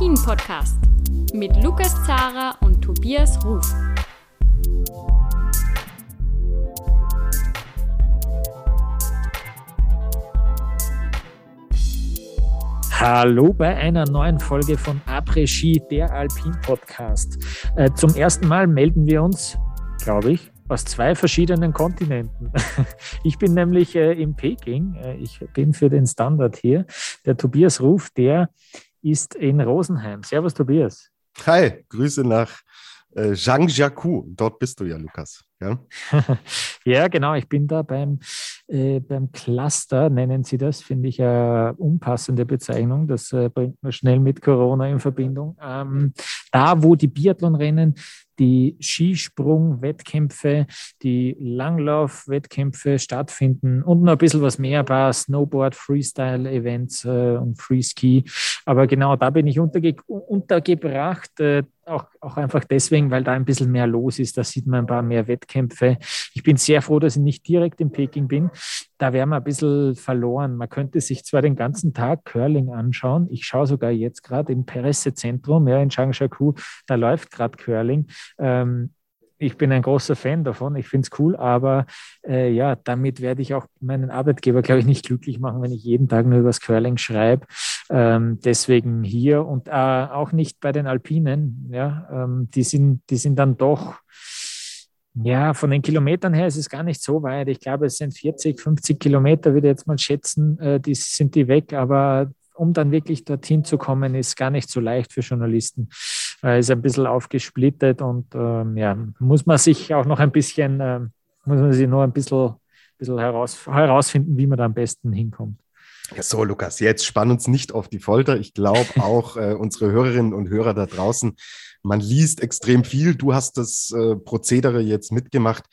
Après-Ski, der Alpin-Podcast mit Lukas Zara und Tobias Ruf. Hallo bei einer neuen Folge von Après-Ski, der Alpin-Podcast. Äh, zum ersten Mal melden wir uns, glaube ich, aus zwei verschiedenen Kontinenten. Ich bin nämlich äh, in Peking. Äh, ich bin für den Standard hier. Der Tobias Ruf, der ist in Rosenheim. Servus, Tobias. Hi, Grüße nach äh, Zhangjiakou. Dort bist du ja, Lukas. Ja, ja genau. Ich bin da beim, äh, beim Cluster, nennen sie das. Finde ich eine unpassende Bezeichnung. Das äh, bringt man schnell mit Corona in Verbindung. Ähm, da, wo die Biathlonrennen die Skisprung-Wettkämpfe, die Langlauf-Wettkämpfe stattfinden und noch ein bisschen was mehr, ein paar Snowboard, Freestyle-Events äh, und Freeski. Aber genau da bin ich unterge untergebracht. Äh, auch, auch einfach deswegen, weil da ein bisschen mehr los ist. Da sieht man ein paar mehr Wettkämpfe. Ich bin sehr froh, dass ich nicht direkt in Peking bin. Da wäre man ein bisschen verloren. Man könnte sich zwar den ganzen Tag Curling anschauen. Ich schaue sogar jetzt gerade im Peresse-Zentrum, ja, in Changshaku, da läuft gerade Curling. Ähm, ich bin ein großer Fan davon, ich finde es cool, aber äh, ja, damit werde ich auch meinen Arbeitgeber, glaube ich, nicht glücklich machen, wenn ich jeden Tag nur über das Curling schreibe. Ähm, deswegen hier und äh, auch nicht bei den Alpinen, ja, ähm, die, sind, die sind dann doch, ja, von den Kilometern her ist es gar nicht so weit. Ich glaube, es sind 40, 50 Kilometer, würde ich jetzt mal schätzen, äh, die sind die weg, aber um dann wirklich dorthin zu kommen, ist gar nicht so leicht für Journalisten. Äh, ist ein bisschen aufgesplittet und ähm, ja, muss man sich auch noch ein bisschen, äh, muss man sich noch ein bisschen, bisschen heraus, herausfinden, wie man da am besten hinkommt. Ja, so, Lukas, jetzt spann uns nicht auf die Folter. Ich glaube auch äh, unsere Hörerinnen und Hörer da draußen, man liest extrem viel. Du hast das äh, Prozedere jetzt mitgemacht.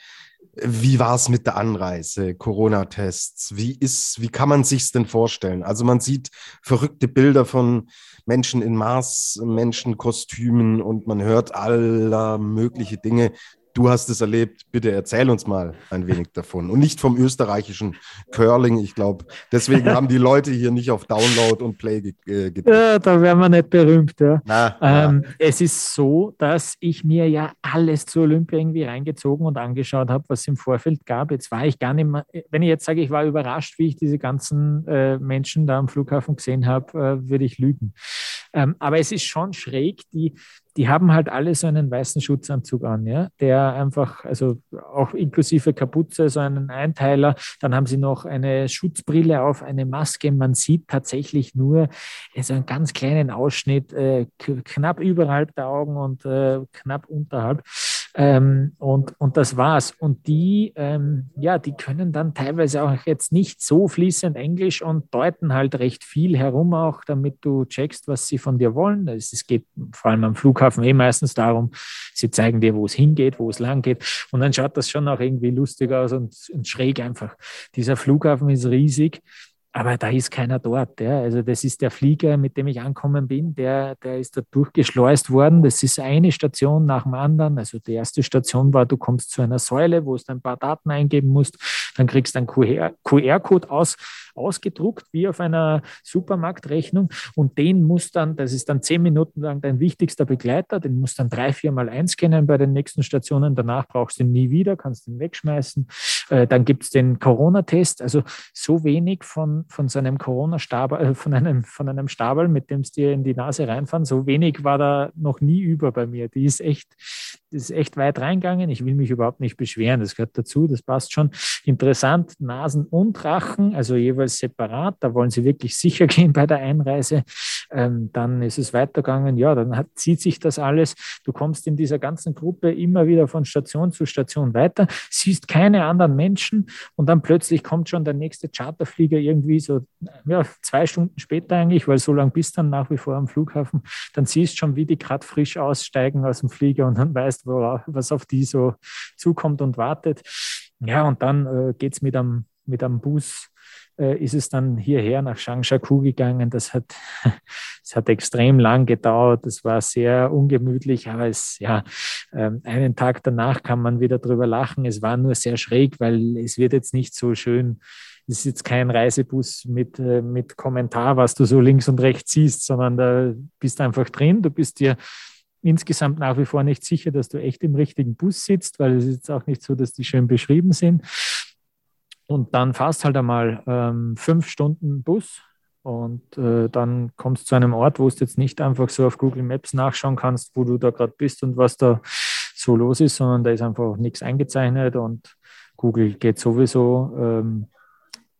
Wie war es mit der Anreise, Corona-Tests? Wie ist, wie kann man sich's denn vorstellen? Also man sieht verrückte Bilder von Menschen in Mars, Menschenkostümen und man hört aller mögliche Dinge. Du hast es erlebt. Bitte erzähl uns mal ein wenig davon. Und nicht vom österreichischen Curling. Ich glaube, deswegen haben die Leute hier nicht auf Download und Play äh, gedrückt. Ja, da wären wir nicht berühmt. Ja. Na, ähm, Es ist so, dass ich mir ja alles zur Olympia irgendwie reingezogen und angeschaut habe, was es im Vorfeld gab. Jetzt war ich gar nicht mehr, wenn ich jetzt sage, ich war überrascht, wie ich diese ganzen äh, Menschen da am Flughafen gesehen habe, äh, würde ich lügen. Ähm, aber es ist schon schräg, die, die haben halt alle so einen weißen Schutzanzug an, ja, der einfach, also auch inklusive Kapuze, so einen Einteiler. Dann haben sie noch eine Schutzbrille auf, eine Maske. Man sieht tatsächlich nur so einen ganz kleinen Ausschnitt, äh, knapp überhalb der Augen und äh, knapp unterhalb. Ähm, und, und das war's. Und die, ähm, ja, die können dann teilweise auch jetzt nicht so fließend Englisch und deuten halt recht viel herum auch, damit du checkst, was sie von dir wollen. Es geht vor allem am Flughafen eh meistens darum, sie zeigen dir, wo es hingeht, wo es lang geht. Und dann schaut das schon auch irgendwie lustig aus und, und schräg einfach. Dieser Flughafen ist riesig. Aber da ist keiner dort. Ja. Also das ist der Flieger, mit dem ich ankommen bin, der, der ist da durchgeschleust worden. Das ist eine Station nach dem anderen. Also die erste Station war, du kommst zu einer Säule, wo du ein paar Daten eingeben musst. Dann kriegst du einen QR-Code aus, ausgedruckt, wie auf einer Supermarktrechnung. Und den muss dann, das ist dann zehn Minuten lang dein wichtigster Begleiter, den musst dann drei, vier Mal einscannen bei den nächsten Stationen. Danach brauchst du ihn nie wieder, kannst ihn wegschmeißen. Äh, dann gibt es den Corona-Test. Also so wenig von, von so einem Corona-Stabel, äh, von einem, von einem Stabel, mit dem es dir in die Nase reinfahren, so wenig war da noch nie über bei mir. Die ist echt, das ist echt weit reingegangen. Ich will mich überhaupt nicht beschweren. Das gehört dazu. Das passt schon. Interessant. Nasen und Rachen, also jeweils separat. Da wollen sie wirklich sicher gehen bei der Einreise. Ähm, dann ist es weitergegangen. Ja, dann hat, zieht sich das alles. Du kommst in dieser ganzen Gruppe immer wieder von Station zu Station weiter, siehst keine anderen Menschen und dann plötzlich kommt schon der nächste Charterflieger irgendwie so ja, zwei Stunden später eigentlich, weil so lange bist dann nach wie vor am Flughafen. Dann siehst schon, wie die gerade frisch aussteigen aus dem Flieger und dann weißt, worauf, was auf die so zukommt und wartet. Ja, und dann äh, geht es mit einem, mit einem Bus ist es dann hierher nach Changshaku gegangen. Das hat, es hat extrem lang gedauert. Das war sehr ungemütlich, aber es, ja, ähm, einen Tag danach kann man wieder drüber lachen. Es war nur sehr schräg, weil es wird jetzt nicht so schön das ist jetzt kein Reisebus mit, äh, mit Kommentar, was du so links und rechts siehst, sondern da bist einfach drin. Du bist dir insgesamt nach wie vor nicht sicher, dass du echt im richtigen Bus sitzt, weil es ist jetzt auch nicht so, dass die schön beschrieben sind. Und dann fährst halt einmal ähm, fünf Stunden Bus und äh, dann kommst du zu einem Ort, wo du jetzt nicht einfach so auf Google Maps nachschauen kannst, wo du da gerade bist und was da so los ist, sondern da ist einfach nichts eingezeichnet und Google geht sowieso ähm,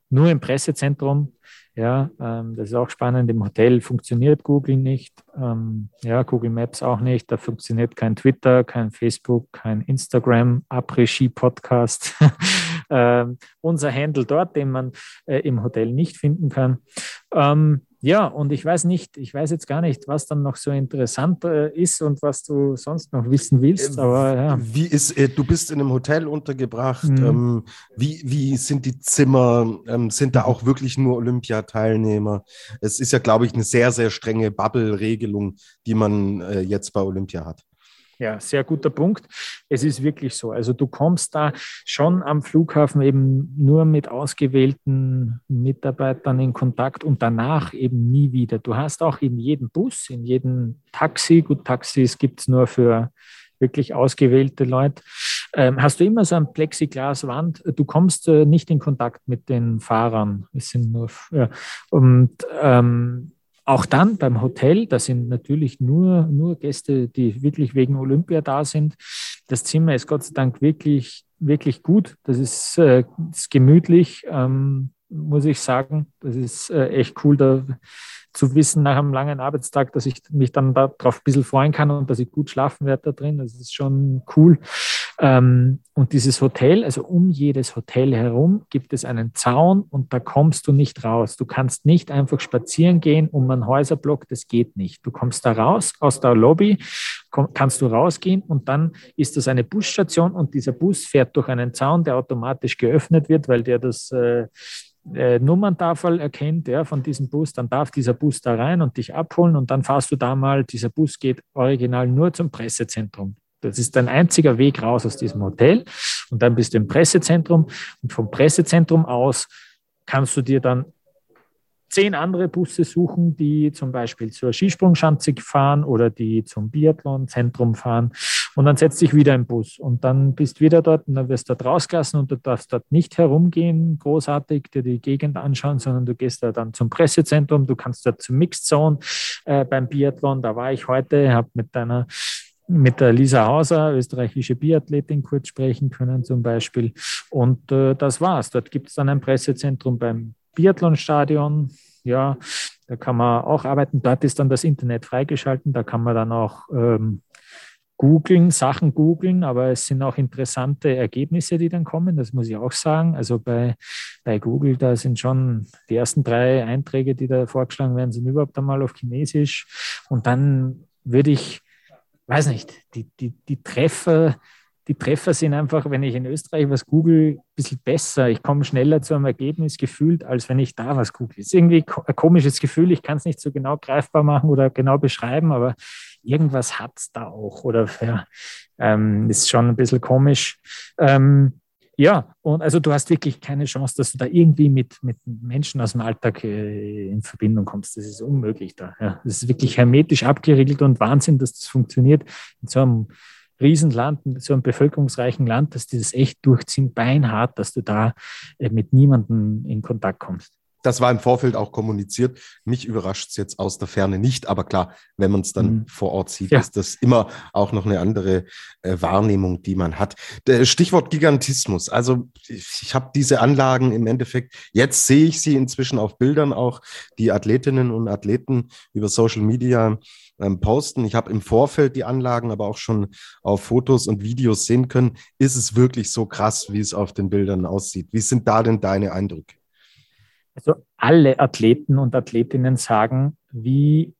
nur im Pressezentrum. Ja, ähm, das ist auch spannend. Im Hotel funktioniert Google nicht. Ähm, ja, Google Maps auch nicht. Da funktioniert kein Twitter, kein Facebook, kein Instagram, Après-Ski-Podcast. ähm, unser Handle dort, den man äh, im Hotel nicht finden kann. Ähm, ja, und ich weiß nicht, ich weiß jetzt gar nicht, was dann noch so interessant äh, ist und was du sonst noch wissen willst. Äh, aber ja. Wie ist, äh, du bist in einem Hotel untergebracht. Mhm. Ähm, wie, wie sind die Zimmer? Ähm, sind da auch wirklich nur Olympiateilnehmer? Es ist ja, glaube ich, eine sehr, sehr strenge Bubble-Regelung, die man äh, jetzt bei Olympia hat. Ja, sehr guter Punkt. Es ist wirklich so. Also du kommst da schon am Flughafen eben nur mit ausgewählten Mitarbeitern in Kontakt und danach eben nie wieder. Du hast auch in jedem Bus, in jedem Taxi, gut, Taxis gibt es nur für wirklich ausgewählte Leute, ähm, hast du immer so ein Plexiglaswand. Du kommst äh, nicht in Kontakt mit den Fahrern. Es sind nur, ja, und ähm, auch dann beim Hotel, da sind natürlich nur, nur Gäste, die wirklich wegen Olympia da sind. Das Zimmer ist Gott sei Dank wirklich, wirklich gut. Das ist, äh, ist gemütlich, ähm, muss ich sagen. Das ist äh, echt cool, da zu wissen nach einem langen Arbeitstag, dass ich mich dann darauf ein bisschen freuen kann und dass ich gut schlafen werde da drin. Das ist schon cool. Ähm, und dieses Hotel, also um jedes Hotel herum gibt es einen Zaun und da kommst du nicht raus. Du kannst nicht einfach spazieren gehen um einen Häuserblock, das geht nicht. Du kommst da raus aus der Lobby, komm, kannst du rausgehen und dann ist das eine Busstation und dieser Bus fährt durch einen Zaun, der automatisch geöffnet wird, weil der das äh, äh, Nummerntafel erkennt ja, von diesem Bus, dann darf dieser Bus da rein und dich abholen und dann fahrst du da mal, dieser Bus geht original nur zum Pressezentrum. Das ist dein einziger Weg raus aus diesem Hotel und dann bist du im Pressezentrum und vom Pressezentrum aus kannst du dir dann zehn andere Busse suchen, die zum Beispiel zur Skisprungschanze fahren oder die zum Biathlonzentrum fahren. Und dann setzt dich wieder im Bus und dann bist du wieder dort und dann wirst du dort rausgelassen und du darfst dort nicht herumgehen, großartig dir die Gegend anschauen, sondern du gehst da dann zum Pressezentrum, du kannst dort zum Mixed Zone äh, beim Biathlon. Da war ich heute, habe mit deiner mit der Lisa Hauser, österreichische Biathletin, kurz sprechen können zum Beispiel. Und äh, das war's. Dort gibt es dann ein Pressezentrum beim Biathlonstadion. Ja, da kann man auch arbeiten. Dort ist dann das Internet freigeschalten. Da kann man dann auch ähm, googeln, Sachen googeln, aber es sind auch interessante Ergebnisse, die dann kommen, das muss ich auch sagen. Also bei, bei Google, da sind schon die ersten drei Einträge, die da vorgeschlagen werden, sind überhaupt einmal auf Chinesisch. Und dann würde ich weiß nicht, die, die, die Treffer, die Treffer sind einfach, wenn ich in Österreich was google, ein bisschen besser. Ich komme schneller zu einem Ergebnis gefühlt, als wenn ich da was google. Ist irgendwie ein komisches Gefühl. Ich kann es nicht so genau greifbar machen oder genau beschreiben, aber irgendwas hat es da auch. Oder ja, ähm, ist schon ein bisschen komisch. Ähm, ja, und also du hast wirklich keine Chance, dass du da irgendwie mit, mit Menschen aus dem Alltag äh, in Verbindung kommst. Das ist unmöglich da. Ja. Das ist wirklich hermetisch abgeriegelt und Wahnsinn, dass das funktioniert in so einem Riesenland, in so einem bevölkerungsreichen Land, dass die das echt durchziehen, beinhart, dass du da äh, mit niemandem in Kontakt kommst. Das war im Vorfeld auch kommuniziert. Mich überrascht es jetzt aus der Ferne nicht, aber klar, wenn man es dann mhm. vor Ort sieht, ja. ist das immer auch noch eine andere äh, Wahrnehmung, die man hat. Der Stichwort Gigantismus. Also ich, ich habe diese Anlagen im Endeffekt, jetzt sehe ich sie inzwischen auf Bildern auch, die Athletinnen und Athleten über Social Media ähm, posten. Ich habe im Vorfeld die Anlagen aber auch schon auf Fotos und Videos sehen können. Ist es wirklich so krass, wie es auf den Bildern aussieht? Wie sind da denn deine Eindrücke? Also alle Athleten und Athletinnen sagen, wie,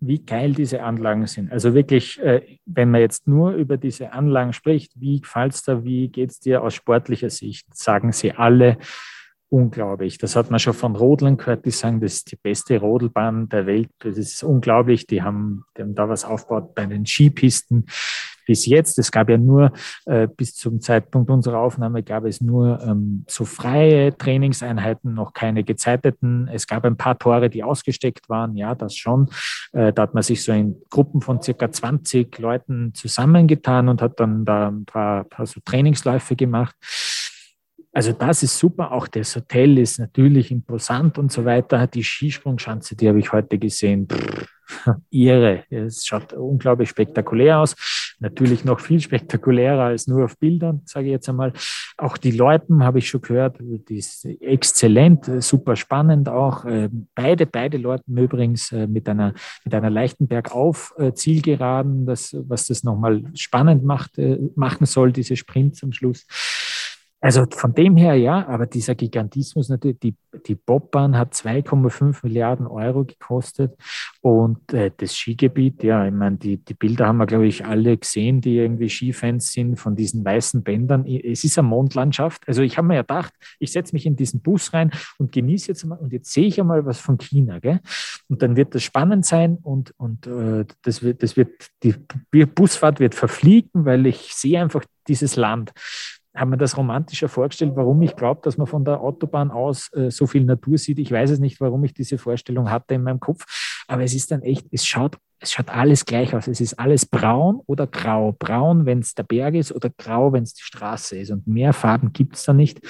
wie geil diese Anlagen sind. Also wirklich, äh, wenn man jetzt nur über diese Anlagen spricht, wie gefällt es dir, wie geht es dir aus sportlicher Sicht, sagen sie alle, unglaublich. Das hat man schon von Rodlern gehört, die sagen, das ist die beste Rodelbahn der Welt. Das ist unglaublich. Die haben, die haben da was aufgebaut bei den Skipisten. Bis jetzt. Es gab ja nur, äh, bis zum Zeitpunkt unserer Aufnahme gab es nur ähm, so freie Trainingseinheiten, noch keine gezeiteten. Es gab ein paar Tore, die ausgesteckt waren, ja, das schon. Äh, da hat man sich so in Gruppen von circa 20 Leuten zusammengetan und hat dann da ein paar, paar so Trainingsläufe gemacht. Also das ist super. Auch das Hotel ist natürlich imposant und so weiter. Die Skisprungschanze, die habe ich heute gesehen. Pff, irre. Es schaut unglaublich spektakulär aus. Natürlich noch viel spektakulärer als nur auf Bildern, sage ich jetzt einmal. Auch die Leuten habe ich schon gehört, die ist exzellent, super spannend auch. Ähm, beide, beide Leuten übrigens äh, mit einer, mit einer leichten Bergauf-Zielgeraden, das, was das nochmal spannend macht, äh, machen soll, diese Sprints am Schluss. Also von dem her ja, aber dieser Gigantismus natürlich, die, die Bobbahn hat 2,5 Milliarden Euro gekostet und äh, das Skigebiet, ja, ich meine, die, die Bilder haben wir, glaube ich, alle gesehen, die irgendwie Skifans sind von diesen weißen Bändern. Es ist eine Mondlandschaft. Also ich habe mir ja gedacht, ich setze mich in diesen Bus rein und genieße jetzt mal und jetzt sehe ich einmal was von China, gell? Und dann wird das spannend sein und, und äh, das wird, das wird, die Busfahrt wird verfliegen, weil ich sehe einfach dieses Land habe mir das romantischer vorgestellt, warum ich glaube, dass man von der Autobahn aus äh, so viel Natur sieht. Ich weiß es nicht, warum ich diese Vorstellung hatte in meinem Kopf, aber es ist dann echt, es schaut, es schaut alles gleich aus. Es ist alles braun oder grau. Braun, wenn es der Berg ist, oder grau, wenn es die Straße ist. Und mehr Farben gibt es da nicht.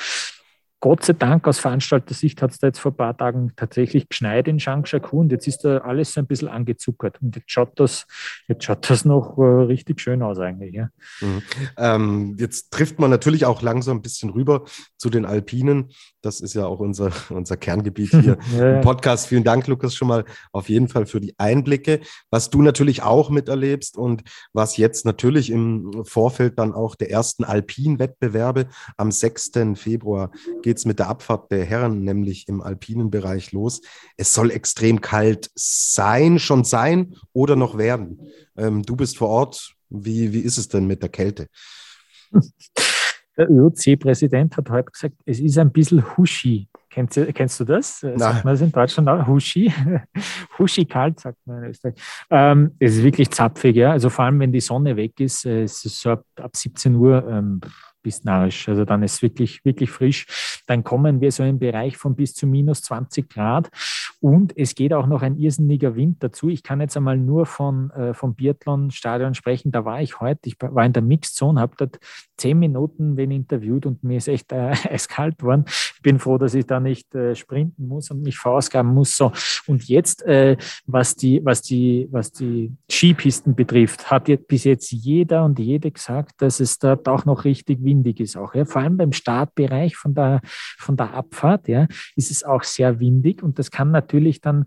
Gott sei Dank aus Veranstalter-Sicht hat es da jetzt vor ein paar Tagen tatsächlich geschneit in Changshaku und jetzt ist da alles so ein bisschen angezuckert. Und jetzt schaut das, jetzt schaut das noch äh, richtig schön aus eigentlich. Ja. Mhm. Ähm, jetzt trifft man natürlich auch langsam ein bisschen rüber zu den Alpinen. Das ist ja auch unser, unser Kerngebiet hier ja. im Podcast. Vielen Dank, Lukas, schon mal auf jeden Fall für die Einblicke. Was du natürlich auch miterlebst und was jetzt natürlich im Vorfeld dann auch der ersten Alpin-Wettbewerbe am 6. Februar geht geht es mit der Abfahrt der Herren nämlich im alpinen Bereich los. Es soll extrem kalt sein, schon sein oder noch werden. Ähm, du bist vor Ort. Wie, wie ist es denn mit der Kälte? Der ÖOC-Präsident hat heute gesagt, es ist ein bisschen Huschi. Kennst, kennst du das? Nein. Sagt man das in Deutschland auch? Huschi? Huschi kalt, sagt man in Österreich. Ähm, es ist wirklich zapfig, ja. Also vor allem, wenn die Sonne weg ist, äh, es ist so ab, ab 17 Uhr ähm, bis narrisch. Also dann ist wirklich, wirklich frisch. Dann kommen wir so im Bereich von bis zu minus 20 Grad. Und es geht auch noch ein irrsinniger Wind dazu. Ich kann jetzt einmal nur von, äh, vom Biathlon-Stadion sprechen. Da war ich heute. Ich war in der Mixed-Zone, habe dort zehn Minuten wen interviewt und mir ist echt äh, eiskalt worden. Ich bin froh, dass ich da nicht äh, sprinten muss und mich verausgaben muss. So. Und jetzt, äh, was die, was die, was die Skipisten betrifft, hat jetzt bis jetzt jeder und jede gesagt, dass es dort auch noch richtig windig ist auch. Ja. Vor allem beim Startbereich von der, von der Abfahrt, ja, ist es auch sehr windig und das kann natürlich dann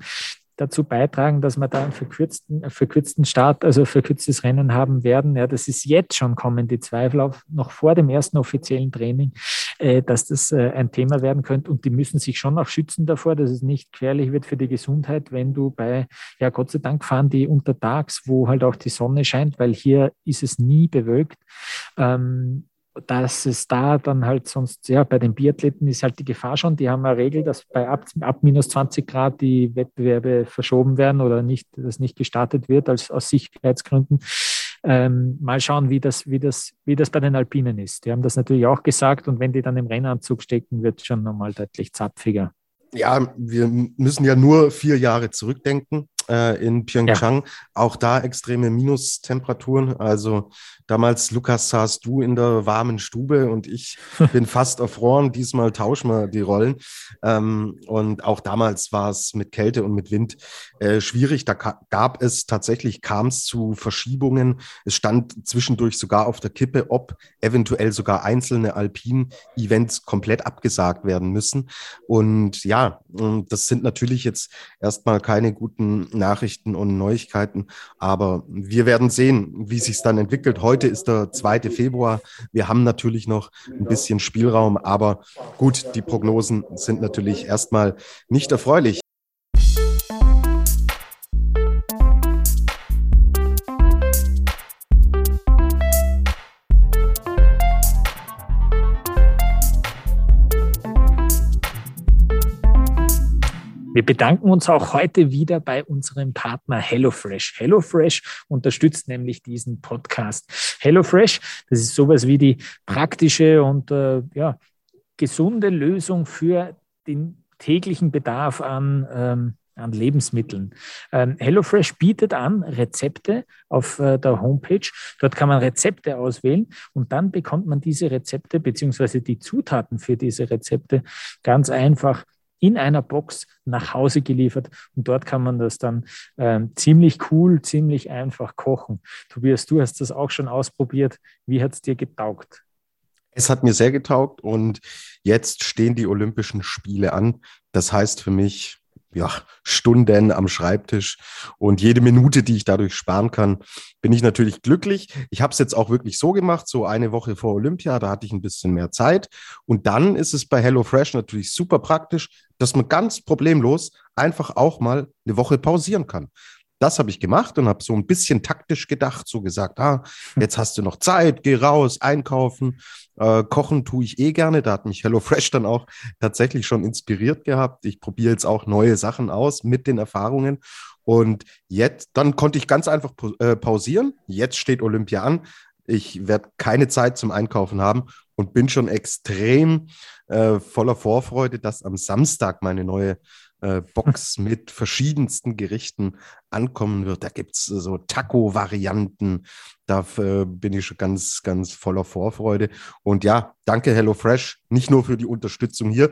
dazu beitragen, dass wir da einen verkürzten, verkürzten Start, also verkürztes Rennen haben werden. Ja, das ist jetzt schon kommen die Zweifel auf, noch vor dem ersten offiziellen Training, äh, dass das äh, ein Thema werden könnte. Und die müssen sich schon auch schützen davor, dass es nicht gefährlich wird für die Gesundheit, wenn du bei, ja, Gott sei Dank fahren die untertags, wo halt auch die Sonne scheint, weil hier ist es nie bewölkt. Ähm, dass es da dann halt sonst, ja, bei den Biathleten ist halt die Gefahr schon, die haben eine Regel, dass bei ab, ab minus 20 Grad die Wettbewerbe verschoben werden oder nicht, das nicht gestartet wird als, aus Sicherheitsgründen. Ähm, mal schauen, wie das, wie, das, wie das bei den Alpinen ist. Die haben das natürlich auch gesagt und wenn die dann im Rennanzug stecken, wird es schon nochmal deutlich zapfiger. Ja, wir müssen ja nur vier Jahre zurückdenken äh, in Pyeongchang. Ja. Auch da extreme Minustemperaturen. Also damals, Lukas, saßt du in der warmen Stube und ich bin fast erfroren. Diesmal tauschen wir die Rollen. Ähm, und auch damals war es mit Kälte und mit Wind äh, schwierig. Da gab es tatsächlich, kam es zu Verschiebungen. Es stand zwischendurch sogar auf der Kippe, ob eventuell sogar einzelne Alpin-Events komplett abgesagt werden müssen. Und ja, das sind natürlich jetzt erstmal keine guten Nachrichten und Neuigkeiten. Aber wir werden sehen, wie sich dann entwickelt. Heute ist der 2. Februar. Wir haben natürlich noch ein bisschen Spielraum, aber gut, die Prognosen sind natürlich erstmal nicht erfreulich. Wir bedanken uns auch heute wieder bei unserem Partner HelloFresh. HelloFresh unterstützt nämlich diesen Podcast. HelloFresh, das ist sowas wie die praktische und äh, ja, gesunde Lösung für den täglichen Bedarf an ähm, an Lebensmitteln. Ähm, HelloFresh bietet an Rezepte auf äh, der Homepage. Dort kann man Rezepte auswählen und dann bekommt man diese Rezepte beziehungsweise die Zutaten für diese Rezepte ganz einfach in einer Box nach Hause geliefert und dort kann man das dann ähm, ziemlich cool, ziemlich einfach kochen. Tobias, du hast das auch schon ausprobiert. Wie hat es dir getaugt? Es hat mir sehr getaugt und jetzt stehen die Olympischen Spiele an. Das heißt für mich, ja, Stunden am Schreibtisch und jede Minute, die ich dadurch sparen kann, bin ich natürlich glücklich. Ich habe es jetzt auch wirklich so gemacht, so eine Woche vor Olympia, da hatte ich ein bisschen mehr Zeit. Und dann ist es bei HelloFresh natürlich super praktisch, dass man ganz problemlos einfach auch mal eine Woche pausieren kann. Das habe ich gemacht und habe so ein bisschen taktisch gedacht, so gesagt, ah, jetzt hast du noch Zeit, geh raus, einkaufen, äh, kochen tue ich eh gerne. Da hat mich HelloFresh dann auch tatsächlich schon inspiriert gehabt. Ich probiere jetzt auch neue Sachen aus mit den Erfahrungen. Und jetzt, dann konnte ich ganz einfach äh, pausieren. Jetzt steht Olympia an. Ich werde keine Zeit zum Einkaufen haben und bin schon extrem äh, voller Vorfreude, dass am Samstag meine neue äh, Box mit verschiedensten Gerichten ankommen wird. Da gibt es so Taco-Varianten. Da äh, bin ich schon ganz, ganz voller Vorfreude. Und ja, danke HelloFresh, nicht nur für die Unterstützung hier,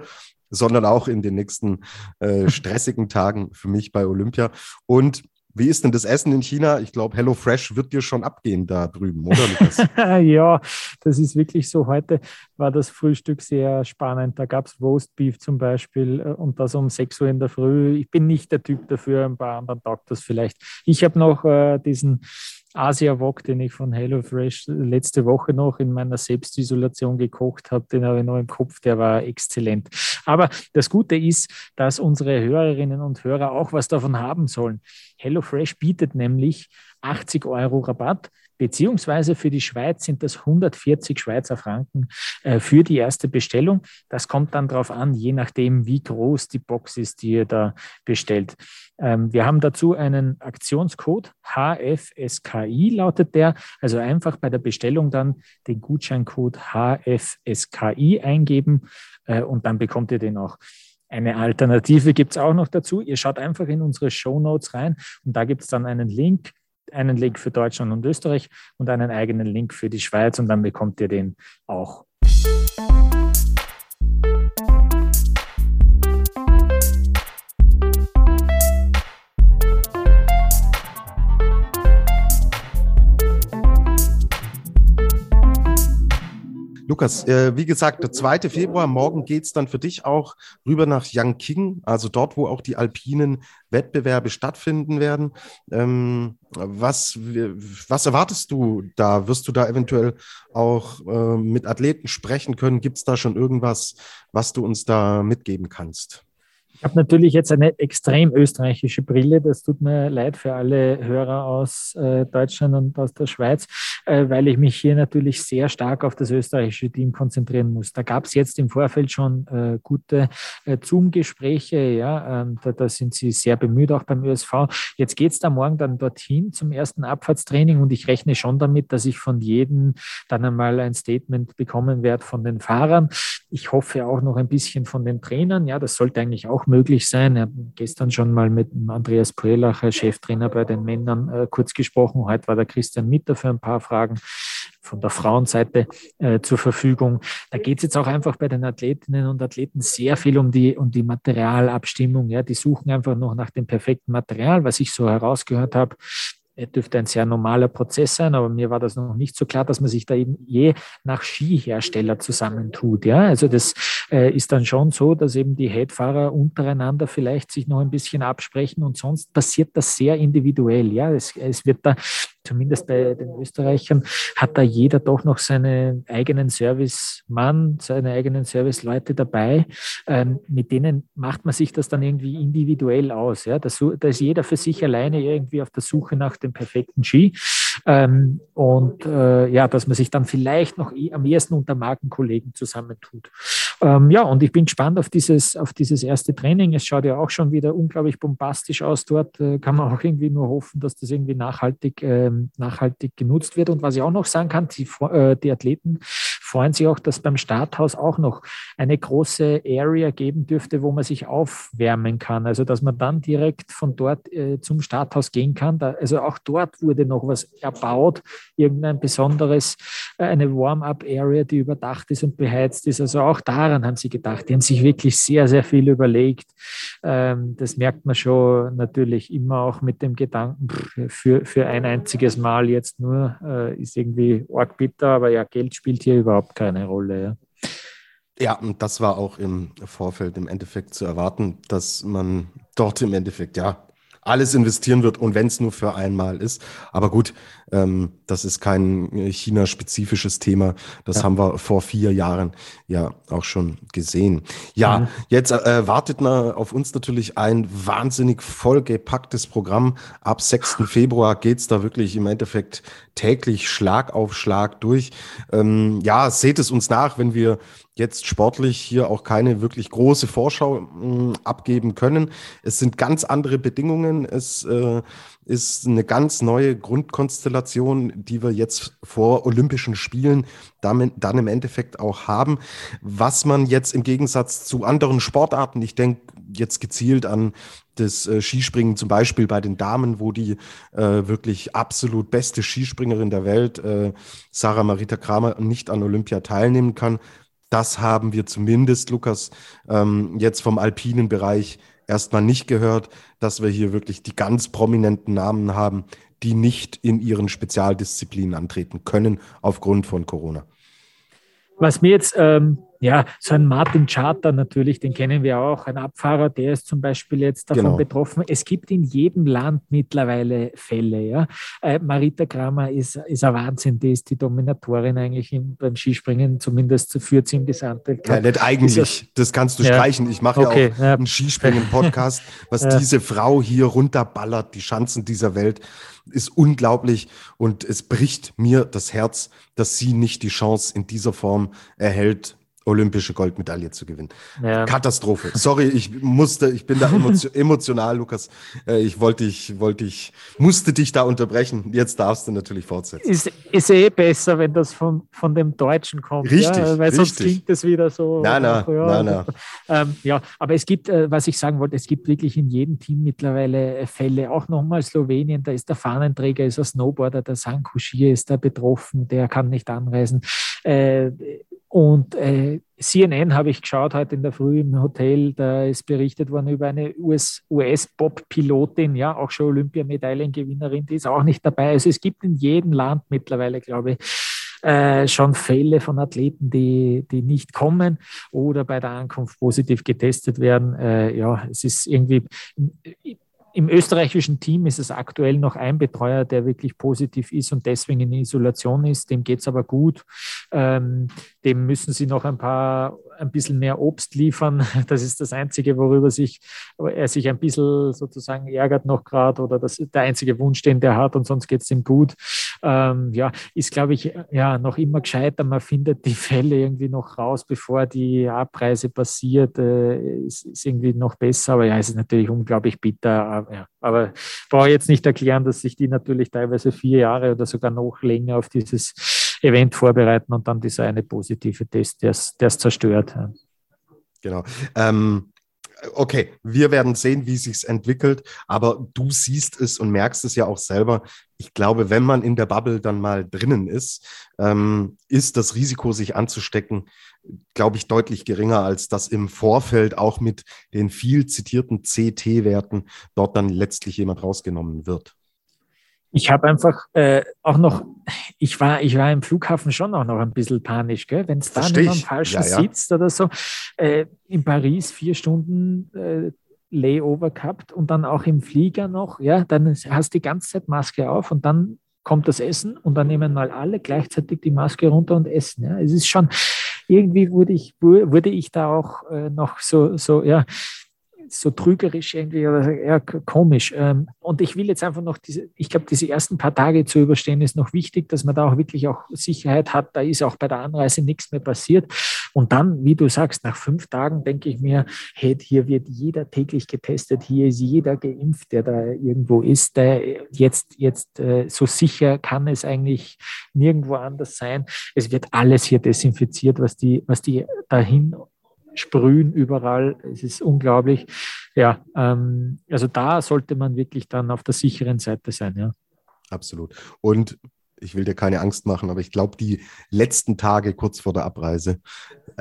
sondern auch in den nächsten äh, stressigen Tagen für mich bei Olympia. Und wie ist denn das Essen in China? Ich glaube, HelloFresh wird dir schon abgehen da drüben, oder Lukas? ja, das ist wirklich so. Heute war das Frühstück sehr spannend. Da gab es Roastbeef zum Beispiel äh, und das um 6 Uhr in der Früh. Ich bin nicht der Typ dafür, ein paar anderen taugt das vielleicht. Ich habe noch äh, diesen Asia Wok, den ich von HelloFresh letzte Woche noch in meiner Selbstisolation gekocht habe, den habe ich noch im Kopf, der war exzellent. Aber das Gute ist, dass unsere Hörerinnen und Hörer auch was davon haben sollen. HelloFresh bietet nämlich 80 Euro Rabatt, beziehungsweise für die Schweiz sind das 140 Schweizer Franken äh, für die erste Bestellung. Das kommt dann darauf an, je nachdem, wie groß die Box ist, die ihr da bestellt. Ähm, wir haben dazu einen Aktionscode HFSKI lautet der. Also einfach bei der Bestellung dann den Gutscheincode HFSKI eingeben äh, und dann bekommt ihr den auch. Eine Alternative gibt es auch noch dazu. Ihr schaut einfach in unsere Show Notes rein und da gibt es dann einen Link einen Link für Deutschland und Österreich und einen eigenen Link für die Schweiz und dann bekommt ihr den auch. Lukas, äh, wie gesagt, der 2. Februar, morgen geht es dann für dich auch rüber nach Yangqing, also dort, wo auch die alpinen Wettbewerbe stattfinden werden. Ähm, was, was erwartest du da? Wirst du da eventuell auch äh, mit Athleten sprechen können? Gibt es da schon irgendwas, was du uns da mitgeben kannst? Ich habe natürlich jetzt eine extrem österreichische Brille. Das tut mir leid für alle Hörer aus äh, Deutschland und aus der Schweiz, äh, weil ich mich hier natürlich sehr stark auf das österreichische Team konzentrieren muss. Da gab es jetzt im Vorfeld schon äh, gute äh, Zoom-Gespräche. Ja, ähm, da, da, sind sie sehr bemüht, auch beim ÖSV. Jetzt geht es da morgen dann dorthin zum ersten Abfahrtstraining und ich rechne schon damit, dass ich von jedem dann einmal ein Statement bekommen werde von den Fahrern. Ich hoffe auch noch ein bisschen von den Trainern. Ja, das sollte eigentlich auch möglich sein. Ich habe gestern schon mal mit Andreas Prelacher, Cheftrainer bei den Männern, äh, kurz gesprochen. Heute war der Christian Mitter für ein paar Fragen von der Frauenseite äh, zur Verfügung. Da geht es jetzt auch einfach bei den Athletinnen und Athleten sehr viel um die, um die Materialabstimmung. Ja, die suchen einfach noch nach dem perfekten Material, was ich so herausgehört habe dürfte ein sehr normaler Prozess sein, aber mir war das noch nicht so klar, dass man sich da eben je nach Skihersteller zusammentut. Ja, also das äh, ist dann schon so, dass eben die Headfahrer untereinander vielleicht sich noch ein bisschen absprechen und sonst passiert das sehr individuell. Ja, es, es wird da zumindest bei den Österreichern, hat da jeder doch noch seinen eigenen Servicemann, seine eigenen Serviceleute dabei. Ähm, mit denen macht man sich das dann irgendwie individuell aus. Ja? Das, da ist jeder für sich alleine irgendwie auf der Suche nach dem perfekten Ski. Ähm, und äh, ja, dass man sich dann vielleicht noch eh am ersten unter Markenkollegen zusammentut. Ähm, ja, und ich bin gespannt auf dieses, auf dieses erste Training. Es schaut ja auch schon wieder unglaublich bombastisch aus dort. Äh, kann man auch irgendwie nur hoffen, dass das irgendwie nachhaltig, äh, nachhaltig genutzt wird. Und was ich auch noch sagen kann, die, äh, die Athleten freuen sich auch, dass beim Starthaus auch noch eine große Area geben dürfte, wo man sich aufwärmen kann. Also dass man dann direkt von dort äh, zum Starthaus gehen kann. Da, also auch dort wurde noch was erbaut, irgendein besonderes, äh, eine Warm-up-Area, die überdacht ist und beheizt ist. Also auch daran haben sie gedacht. Die haben sich wirklich sehr, sehr viel überlegt. Ähm, das merkt man schon natürlich immer auch mit dem Gedanken, für, für ein einziges Mal jetzt nur äh, ist irgendwie arg bitter, aber ja, Geld spielt hier überhaupt überhaupt keine Rolle. Ja. Ja, und das war auch im Vorfeld im Endeffekt zu erwarten, dass man dort im Endeffekt ja alles investieren wird und wenn es nur für einmal ist. Aber gut, ähm, das ist kein China-spezifisches Thema. Das ja. haben wir vor vier Jahren ja auch schon gesehen. Ja, mhm. jetzt äh, wartet na, auf uns natürlich ein wahnsinnig vollgepacktes Programm. Ab 6. Februar geht's da wirklich im Endeffekt täglich Schlag auf Schlag durch. Ähm, ja, seht es uns nach, wenn wir jetzt sportlich hier auch keine wirklich große Vorschau mh, mm, abgeben können. Es sind ganz andere Bedingungen. Es äh, ist eine ganz neue Grundkonstellation, die wir jetzt vor Olympischen Spielen damit, dann im Endeffekt auch haben. Was man jetzt im Gegensatz zu anderen Sportarten, ich denke jetzt gezielt an das äh, Skispringen zum Beispiel bei den Damen, wo die äh, wirklich absolut beste Skispringerin der Welt, äh, Sarah Marita Kramer, nicht an Olympia teilnehmen kann. Das haben wir zumindest, Lukas, ähm, jetzt vom alpinen Bereich erstmal nicht gehört, dass wir hier wirklich die ganz prominenten Namen haben, die nicht in ihren Spezialdisziplinen antreten können aufgrund von Corona. Was mir jetzt ähm, ja, so ein Martin Charter natürlich, den kennen wir auch, ein Abfahrer, der ist zum Beispiel jetzt davon genau. betroffen. Es gibt in jedem Land mittlerweile Fälle. Ja. Äh, Marita Kramer ist, ist ein Wahnsinn, die ist die Dominatorin eigentlich im, beim Skispringen, zumindest führt sie im Gesamtweltcup. Ja, nicht eigentlich, das, das, kannst du ja. streichen. Ich mache okay, ja auch ja. einen Skispringen-Podcast, was diese Frau hier runterballert, die Schanzen dieser Welt ist unglaublich und es bricht mir das Herz, dass sie nicht die Chance in dieser Form erhält, olympische Goldmedaille zu gewinnen. Ja. Katastrophe. Sorry, ich musste, ich bin da emotional, Lukas. Äh, ich wollte ich, wollte ich, musste dich da unterbrechen. Jetzt darfst du natürlich fortsetzen. Ist, ist eh besser, wenn das von, von dem Deutschen kommt. Richtig. Ja? Weil sonst klingt es wieder so. Na, na, ja, na, na. Ähm, ja, aber es gibt, äh, was ich sagen wollte, es gibt wirklich in jedem Team mittlerweile Fälle. Auch nochmal Slowenien, da ist der Fahnenträger, ist ein Snowboarder, der Sankushir ist da betroffen, der kann nicht anreisen. Äh, und äh, CNN habe ich geschaut heute in der Früh im Hotel, da ist berichtet worden über eine US-Bob-Pilotin, ja, auch schon Olympiamedaillengewinnerin, die ist auch nicht dabei. Also es gibt in jedem Land mittlerweile, glaube ich, äh, schon Fälle von Athleten, die, die nicht kommen oder bei der Ankunft positiv getestet werden. Äh, ja, es ist irgendwie im österreichischen Team ist es aktuell noch ein Betreuer, der wirklich positiv ist und deswegen in Isolation ist. Dem geht es aber gut. Ähm, dem müssen sie noch ein paar, ein bisschen mehr Obst liefern. Das ist das Einzige, worüber sich, er sich ein bisschen sozusagen ärgert noch gerade oder das ist der einzige Wunsch, den der hat und sonst geht es ihm gut. Ähm, ja, ist, glaube ich, ja, noch immer gescheiter. Man findet die Fälle irgendwie noch raus, bevor die Abreise passiert. Äh, ist, ist irgendwie noch besser, aber ja, es ist natürlich unglaublich bitter. Aber, ja, aber brauche jetzt nicht erklären, dass sich die natürlich teilweise vier Jahre oder sogar noch länger auf dieses Event vorbereiten und dann dieser eine positive Test, der es zerstört. Genau. Ähm, okay, wir werden sehen, wie sich entwickelt, aber du siehst es und merkst es ja auch selber. Ich glaube, wenn man in der Bubble dann mal drinnen ist, ähm, ist das Risiko, sich anzustecken, glaube ich, deutlich geringer, als das im Vorfeld auch mit den viel zitierten CT-Werten dort dann letztlich jemand rausgenommen wird. Ich habe einfach äh, auch noch, ich war, ich war im Flughafen schon auch noch ein bisschen panisch, wenn es da nicht am falschen ja, ja. sitzt oder so. Äh, in Paris vier Stunden äh, Layover gehabt und dann auch im Flieger noch, ja, dann hast du die ganze Zeit Maske auf und dann kommt das Essen und dann nehmen mal alle gleichzeitig die Maske runter und essen. Ja. Es ist schon, irgendwie wurde ich, wurde ich da auch äh, noch so, so, ja, so trügerisch irgendwie oder eher komisch. Ähm, und ich will jetzt einfach noch diese, ich glaube, diese ersten paar Tage zu überstehen, ist noch wichtig, dass man da auch wirklich auch Sicherheit hat. Da ist auch bei der Anreise nichts mehr passiert. Und dann, wie du sagst, nach fünf Tagen denke ich mir, hey, hier wird jeder täglich getestet, hier ist jeder geimpft, der da irgendwo ist. Der jetzt, jetzt äh, so sicher kann es eigentlich nirgendwo anders sein. Es wird alles hier desinfiziert, was die, was die dahin sprühen überall. Es ist unglaublich. Ja, ähm, also da sollte man wirklich dann auf der sicheren Seite sein, ja. Absolut. Und ich will dir keine Angst machen, aber ich glaube, die letzten Tage kurz vor der Abreise,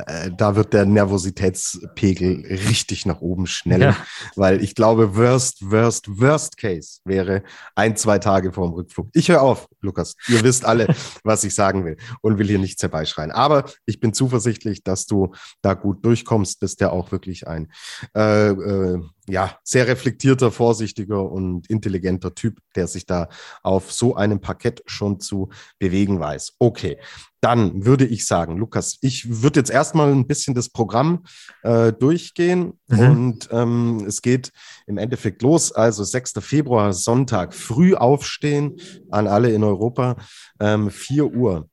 äh, da wird der Nervositätspegel richtig nach oben schnellen, ja. weil ich glaube, worst, worst, worst case wäre ein, zwei Tage vor dem Rückflug. Ich höre auf, Lukas. Ihr wisst alle, was ich sagen will und will hier nichts herbeischreien. Aber ich bin zuversichtlich, dass du da gut durchkommst. Bist ja auch wirklich ein äh, äh, ja, sehr reflektierter, vorsichtiger und intelligenter Typ, der sich da auf so einem Parkett schon zu bewegen weiß. Okay, dann würde ich sagen, Lukas, ich würde jetzt erstmal ein bisschen das Programm äh, durchgehen mhm. und ähm, es geht im Endeffekt los. Also 6. Februar, Sonntag, früh aufstehen an alle in Europa, ähm, 4 Uhr.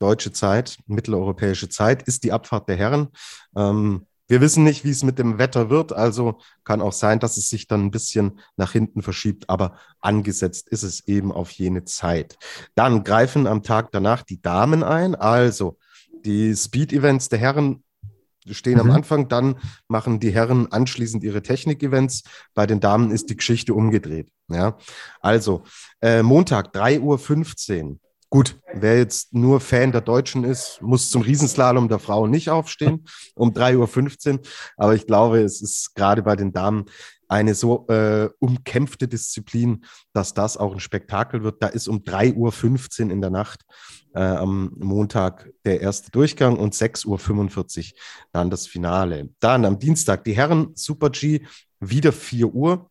Deutsche Zeit, mitteleuropäische Zeit, ist die Abfahrt der Herren. Ähm, wir wissen nicht, wie es mit dem Wetter wird, also kann auch sein, dass es sich dann ein bisschen nach hinten verschiebt, aber angesetzt ist es eben auf jene Zeit. Dann greifen am Tag danach die Damen ein, also die Speed-Events der Herren stehen mhm. am Anfang, dann machen die Herren anschließend ihre Technik-Events. Bei den Damen ist die Geschichte umgedreht. Ja, also äh, Montag 3.15 Uhr Gut, wer jetzt nur Fan der Deutschen ist, muss zum Riesenslalom der Frauen nicht aufstehen um 3.15 Uhr. Aber ich glaube, es ist gerade bei den Damen eine so äh, umkämpfte Disziplin, dass das auch ein Spektakel wird. Da ist um 3.15 Uhr in der Nacht äh, am Montag der erste Durchgang und 6.45 Uhr dann das Finale. Dann am Dienstag die Herren Super G wieder 4 Uhr.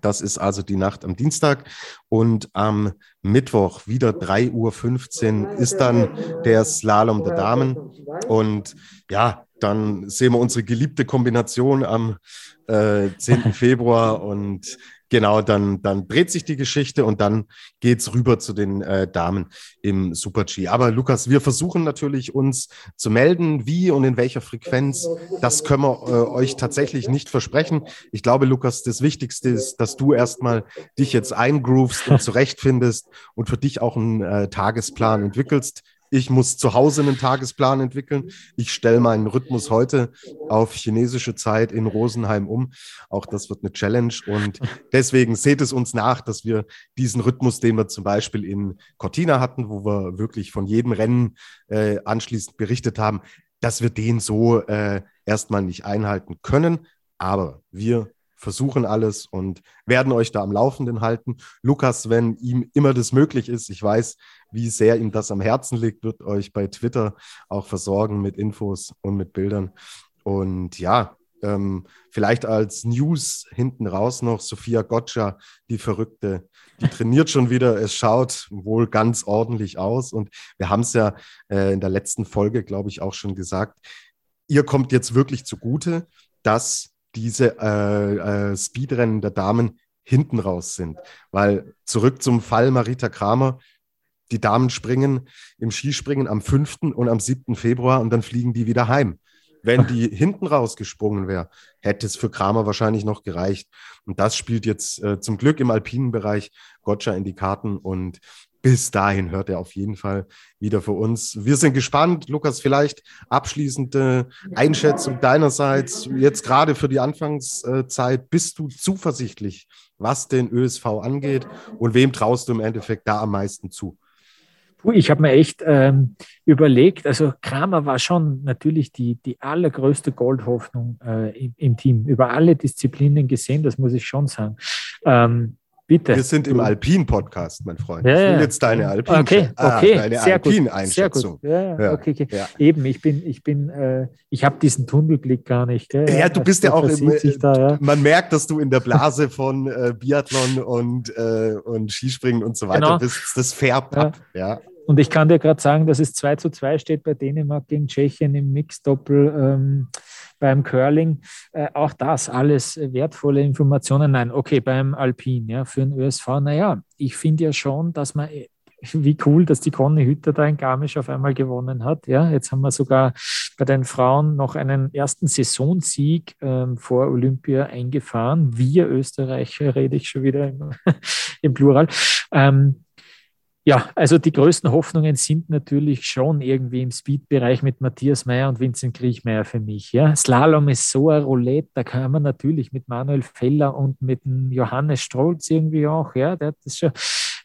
Das ist also die Nacht am Dienstag. Und am Mittwoch wieder 3.15 Uhr ist dann der Slalom der Damen. Und ja, dann sehen wir unsere geliebte Kombination am äh, 10. Februar und Genau, dann, dann dreht sich die Geschichte und dann geht's rüber zu den äh, Damen im Super-G. Aber Lukas, wir versuchen natürlich uns zu melden, wie und in welcher Frequenz. Das können wir äh, euch tatsächlich nicht versprechen. Ich glaube, Lukas, das Wichtigste ist, dass du erstmal dich jetzt eingroovst und zurechtfindest und für dich auch einen äh, Tagesplan entwickelst. Ich muss zu Hause einen Tagesplan entwickeln. Ich stelle meinen Rhythmus heute auf chinesische Zeit in Rosenheim um. Auch das wird eine Challenge. Und deswegen seht es uns nach, dass wir diesen Rhythmus, den wir zum Beispiel in Cortina hatten, wo wir wirklich von jedem Rennen äh, anschließend berichtet haben, dass wir den so äh, erstmal nicht einhalten können. Aber wir versuchen alles und werden euch da am Laufenden halten. Lukas, wenn ihm immer das möglich ist, ich weiß, wie sehr ihm das am Herzen liegt, wird euch bei Twitter auch versorgen mit Infos und mit Bildern. Und ja, ähm, vielleicht als News hinten raus noch Sophia Gotcha, die Verrückte, die trainiert schon wieder. Es schaut wohl ganz ordentlich aus. Und wir haben es ja äh, in der letzten Folge, glaube ich, auch schon gesagt. Ihr kommt jetzt wirklich zugute, dass diese äh, äh, Speedrennen der Damen hinten raus sind. Weil zurück zum Fall Marita Kramer, die Damen springen im Skispringen am 5. und am 7. Februar und dann fliegen die wieder heim. Wenn die hinten raus gesprungen wäre, hätte es für Kramer wahrscheinlich noch gereicht. Und das spielt jetzt äh, zum Glück im alpinen Bereich Gotcha in die Karten. Und bis dahin hört er auf jeden Fall wieder für uns. Wir sind gespannt. Lukas, vielleicht abschließende Einschätzung deinerseits. Jetzt gerade für die Anfangszeit, bist du zuversichtlich, was den ÖSV angeht? Und wem traust du im Endeffekt da am meisten zu? ich habe mir echt ähm, überlegt, also Kramer war schon natürlich die, die allergrößte Goldhoffnung äh, im, im, Team, über alle Disziplinen gesehen, das muss ich schon sagen. Ähm, Bitte. Wir sind im Alpin-Podcast, mein Freund. Ja, ich will jetzt deine Alpin okay, ah, okay, deine sehr Alpin-Einschätzung. Ja, ja, okay, okay. Ja. Eben, ich bin, ich bin, äh, ich habe diesen Tunnelblick gar nicht. Gell? Ja, du bist ja auch im, da, Man merkt, dass du in der Blase von äh, Biathlon und, äh, und Skispringen und so weiter genau. bist. Das färbt ab. Ja. Und ich kann dir gerade sagen, dass es 2 zu 2 steht bei Dänemark gegen Tschechien im Mixdoppel. Ähm, beim Curling. Äh, auch das alles wertvolle Informationen. Nein, okay, beim Alpin, ja, für den ÖSV, naja, ich finde ja schon, dass man wie cool, dass die Conny Hütter da in Garmisch auf einmal gewonnen hat. Ja, jetzt haben wir sogar bei den Frauen noch einen ersten Saisonsieg ähm, vor Olympia eingefahren. Wir Österreicher rede ich schon wieder im, im Plural. Ähm, ja, also die größten Hoffnungen sind natürlich schon irgendwie im Speed-Bereich mit Matthias Meyer und Vincent Kriechmeier für mich. Ja. Slalom ist so ein Roulette, da kann man natürlich mit Manuel Feller und mit Johannes Strolz irgendwie auch, ja, der hat das schon,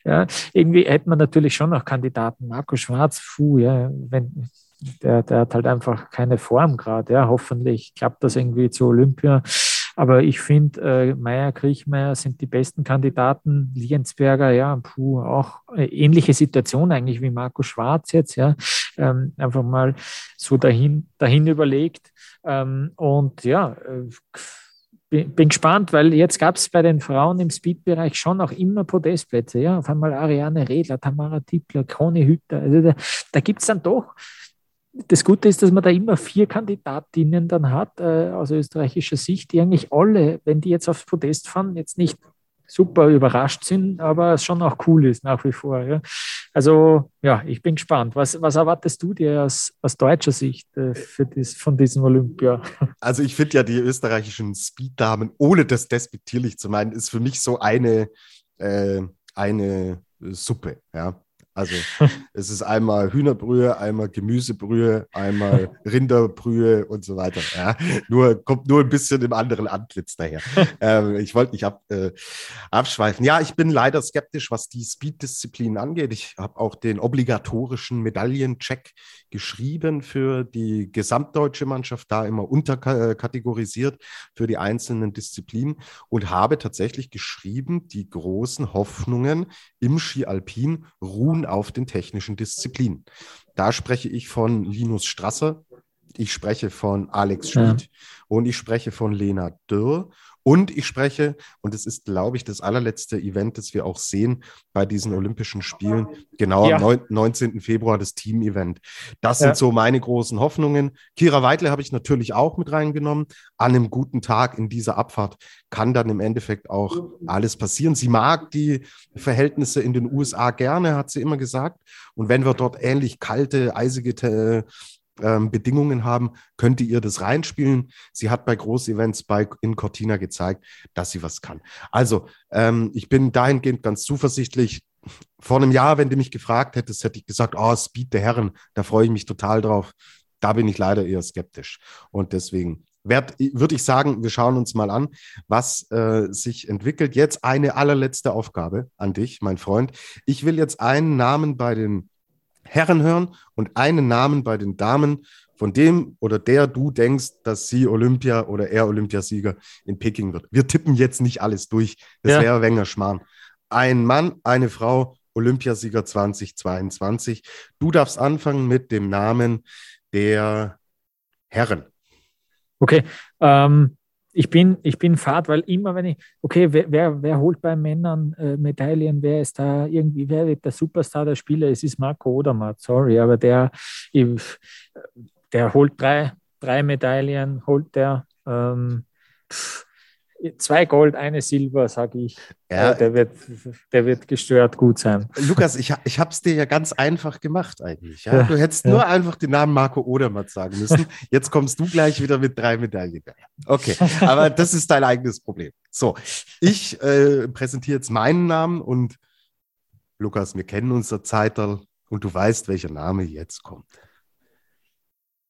ja, irgendwie hätte man natürlich schon noch Kandidaten. Marco Schwarz, puh, ja, wenn, der, der hat halt einfach keine Form gerade, ja, hoffentlich klappt das irgendwie zu Olympia. Aber ich finde, äh, Meier, Kriechmeier sind die besten Kandidaten. Liensberger, ja, puh, auch äh, ähnliche Situation eigentlich wie Marco Schwarz jetzt, ja. Ähm, einfach mal so dahin, dahin überlegt. Ähm, und ja, äh, bin gespannt, weil jetzt gab es bei den Frauen im Speed-Bereich schon auch immer Podestplätze. Ja, auf einmal Ariane Redler, Tamara Tippler, Conny Hütter. Also da, da gibt es dann doch das Gute ist, dass man da immer vier Kandidatinnen dann hat äh, aus österreichischer Sicht, die eigentlich alle, wenn die jetzt aufs Podest fahren, jetzt nicht super überrascht sind, aber schon auch cool ist nach wie vor. Ja. Also ja, ich bin gespannt. Was, was erwartest du dir aus, aus deutscher Sicht äh, für das, von diesem Olympia? Also ich finde ja die österreichischen Speeddamen, ohne das despektierlich zu meinen, ist für mich so eine, äh, eine Suppe. Ja. Also es ist einmal Hühnerbrühe, einmal Gemüsebrühe, einmal Rinderbrühe und so weiter. Ja. Nur kommt nur ein bisschen im anderen Antlitz daher. ähm, ich wollte nicht ab, äh, abschweifen. Ja, ich bin leider skeptisch, was die Speed-Disziplin angeht. Ich habe auch den obligatorischen Medaillencheck geschrieben für die gesamtdeutsche Mannschaft, da immer unterkategorisiert für die einzelnen Disziplinen und habe tatsächlich geschrieben, die großen Hoffnungen im Ski Alpin ruhen auf den technischen Disziplinen. Da spreche ich von Linus Strasser, ich spreche von Alex Schmidt ja. und ich spreche von Lena Dürr und ich spreche, und es ist, glaube ich, das allerletzte Event, das wir auch sehen bei diesen Olympischen Spielen, genau ja. am 19. Februar, das Team-Event. Das ja. sind so meine großen Hoffnungen. Kira Weidle habe ich natürlich auch mit reingenommen. An einem guten Tag in dieser Abfahrt kann dann im Endeffekt auch alles passieren. Sie mag die Verhältnisse in den USA gerne, hat sie immer gesagt. Und wenn wir dort ähnlich kalte, eisige ähm, Bedingungen haben, könnte ihr das reinspielen. Sie hat bei Großevents bei, in Cortina gezeigt, dass sie was kann. Also, ähm, ich bin dahingehend ganz zuversichtlich. Vor einem Jahr, wenn du mich gefragt hättest, hätte ich gesagt, oh, Speed der Herren, da freue ich mich total drauf. Da bin ich leider eher skeptisch. Und deswegen würde ich sagen, wir schauen uns mal an, was äh, sich entwickelt. Jetzt eine allerletzte Aufgabe an dich, mein Freund. Ich will jetzt einen Namen bei den Herren hören und einen Namen bei den Damen, von dem oder der du denkst, dass sie Olympia oder er Olympiasieger in Peking wird. Wir tippen jetzt nicht alles durch. Das ja. wäre Wenger Schmarrn. Ein Mann, eine Frau, Olympiasieger 2022. Du darfst anfangen mit dem Namen der Herren. Okay. Ähm, ich bin, ich bin fad, weil immer, wenn ich, okay, wer, wer, wer holt bei Männern äh, Medaillen, wer ist da irgendwie, wer wird der Superstar der Spieler? Es ist Marco Odermatt, sorry, aber der, der holt drei, drei Medaillen, holt der. Ähm, pff, zwei Gold, eine Silber, sage ich. Ja. Der, wird, der wird gestört gut sein. Lukas, ich, ich habe es dir ja ganz einfach gemacht eigentlich. Ja? Du hättest ja. nur einfach den Namen Marco Odermatt sagen müssen. Jetzt kommst du gleich wieder mit drei Medaillen. Okay, aber das ist dein eigenes Problem. So, ich äh, präsentiere jetzt meinen Namen und Lukas, wir kennen uns der Zeit und du weißt, welcher Name jetzt kommt.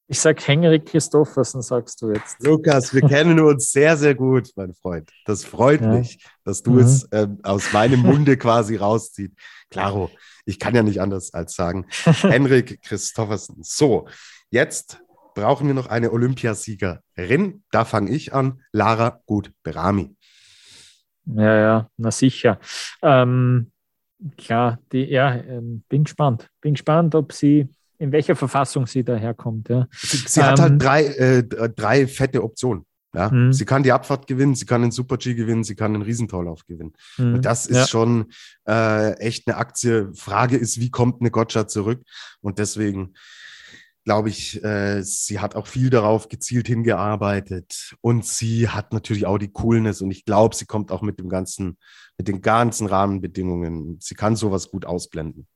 Ich sag Henrik Christoffersen, sagst du jetzt. Lukas, wir kennen uns sehr, sehr gut, mein Freund. Das freut ja. mich, dass du mhm. es ähm, aus meinem Munde quasi rausziehst. Klaro, ich kann ja nicht anders als sagen. Henrik Christoffersen. So, jetzt brauchen wir noch eine Olympiasiegerin. Da fange ich an. Lara Gut-Berami. Ja, ja, na sicher. Ähm, klar, die, ja, ähm, bin gespannt. Bin gespannt, ob sie in welcher Verfassung sie daherkommt. Ja. Sie, sie ähm, hat halt ähm, drei, äh, drei fette Optionen. Ja, mhm. sie kann die Abfahrt gewinnen, sie kann den Super G gewinnen, sie kann den Riesentorlauf gewinnen. Mhm. Und das ist ja. schon äh, echt eine Aktie. Frage ist, wie kommt eine Gotcha zurück? Und deswegen glaube ich, äh, sie hat auch viel darauf gezielt hingearbeitet und sie hat natürlich auch die Coolness und ich glaube, sie kommt auch mit dem ganzen, mit den ganzen Rahmenbedingungen. Sie kann sowas gut ausblenden.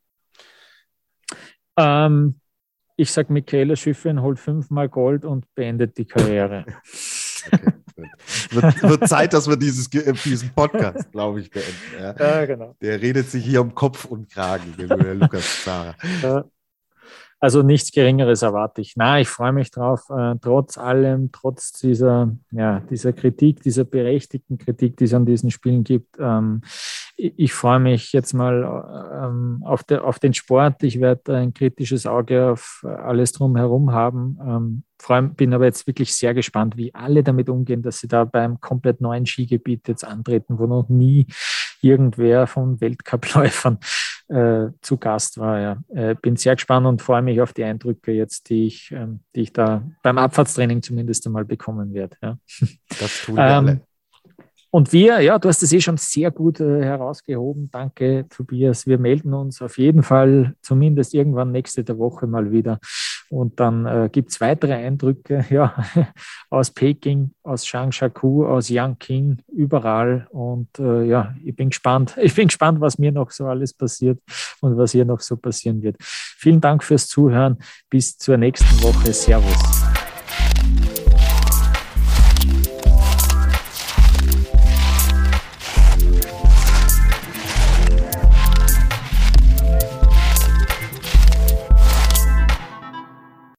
Ähm, ich sage, Michaela Schiffrin holt fünfmal Gold und beendet die Karriere. Okay, wird, wird, Zeit, dass wir dieses, diesen Podcast, glaube ich, beenden. Ja. ja. genau. Der redet sich hier um Kopf und Kragen, der Lukas Zara. Ja. Also nichts Geringeres erwarte ich. Na, ich freue mich drauf, äh, trotz allem, trotz dieser, ja, dieser Kritik, dieser berechtigten Kritik, die es an diesen Spielen gibt. Ähm, ich, ich freue mich jetzt mal ähm, auf, der, auf den Sport. Ich werde ein kritisches Auge auf alles drumherum haben. Ähm, freu, bin aber jetzt wirklich sehr gespannt, wie alle damit umgehen, dass sie da beim komplett neuen Skigebiet jetzt antreten, wo noch nie irgendwer von Weltcupläufern äh, zu Gast war. Ja. Äh, bin sehr gespannt und freue mich auf die Eindrücke jetzt, die ich, ähm, die ich da beim Abfahrtstraining zumindest einmal bekommen werde. Ja. Das tun wir ähm, alle. Und wir, ja, du hast es eh schon sehr gut äh, herausgehoben. Danke, Tobias. Wir melden uns auf jeden Fall zumindest irgendwann nächste Woche mal wieder. Und dann äh, gibt es weitere Eindrücke ja, aus Peking, aus Changshaku, aus Yangqing, überall. Und äh, ja, ich bin gespannt. Ich bin gespannt, was mir noch so alles passiert und was hier noch so passieren wird. Vielen Dank fürs Zuhören. Bis zur nächsten Woche. Servus.